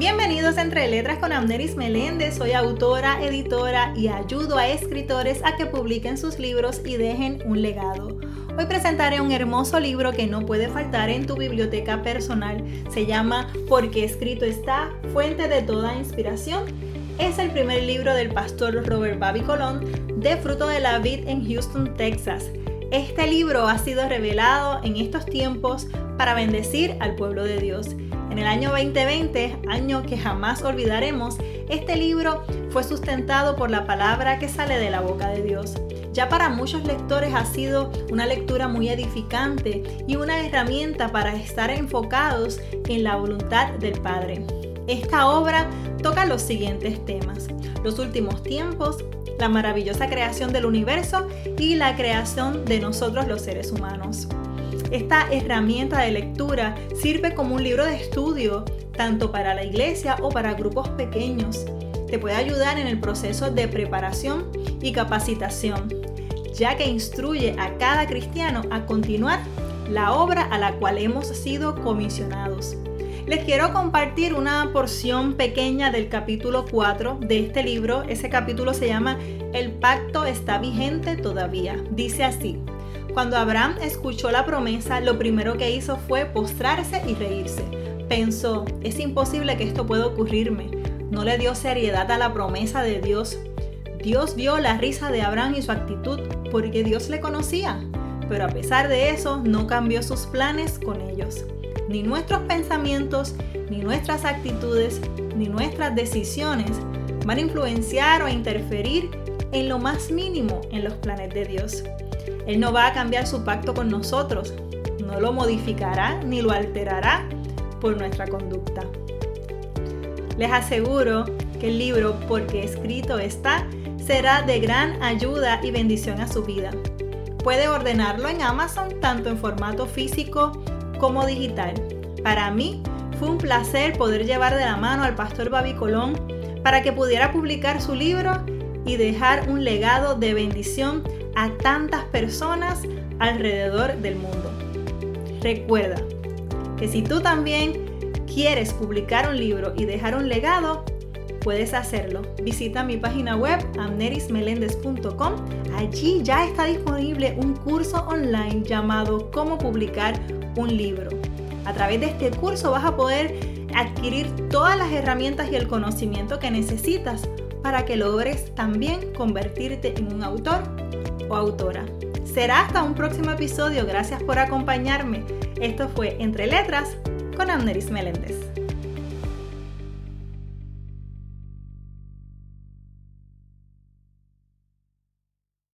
Bienvenidos a Entre Letras con Amneris Meléndez. Soy autora, editora y ayudo a escritores a que publiquen sus libros y dejen un legado. Hoy presentaré un hermoso libro que no puede faltar en tu biblioteca personal. Se llama Porque escrito está, fuente de toda inspiración. Es el primer libro del pastor Robert Bobby Colón de Fruto de la Vid en Houston, Texas. Este libro ha sido revelado en estos tiempos para bendecir al pueblo de Dios. En el año 2020, año que jamás olvidaremos, este libro fue sustentado por la palabra que sale de la boca de Dios. Ya para muchos lectores ha sido una lectura muy edificante y una herramienta para estar enfocados en la voluntad del Padre. Esta obra toca los siguientes temas. Los últimos tiempos, la maravillosa creación del universo y la creación de nosotros los seres humanos. Esta herramienta de lectura sirve como un libro de estudio tanto para la iglesia o para grupos pequeños. Te puede ayudar en el proceso de preparación y capacitación, ya que instruye a cada cristiano a continuar la obra a la cual hemos sido comisionados. Les quiero compartir una porción pequeña del capítulo 4 de este libro. Ese capítulo se llama El pacto está vigente todavía. Dice así, cuando Abraham escuchó la promesa, lo primero que hizo fue postrarse y reírse. Pensó, es imposible que esto pueda ocurrirme. No le dio seriedad a la promesa de Dios. Dios vio la risa de Abraham y su actitud porque Dios le conocía, pero a pesar de eso no cambió sus planes con ellos. Ni nuestros pensamientos, ni nuestras actitudes, ni nuestras decisiones van a influenciar o interferir en lo más mínimo en los planes de Dios. Él no va a cambiar su pacto con nosotros, no lo modificará ni lo alterará por nuestra conducta. Les aseguro que el libro, porque escrito está, será de gran ayuda y bendición a su vida. Puede ordenarlo en Amazon tanto en formato físico como digital. Para mí fue un placer poder llevar de la mano al pastor Babi Colón para que pudiera publicar su libro y dejar un legado de bendición a tantas personas alrededor del mundo. Recuerda que si tú también quieres publicar un libro y dejar un legado, puedes hacerlo. Visita mi página web amnerismelendez.com. Allí ya está disponible un curso online llamado Cómo publicar un libro. A través de este curso vas a poder adquirir todas las herramientas y el conocimiento que necesitas para que logres también convertirte en un autor o autora. Será hasta un próximo episodio. Gracias por acompañarme. Esto fue Entre Letras con Amneris Meléndez.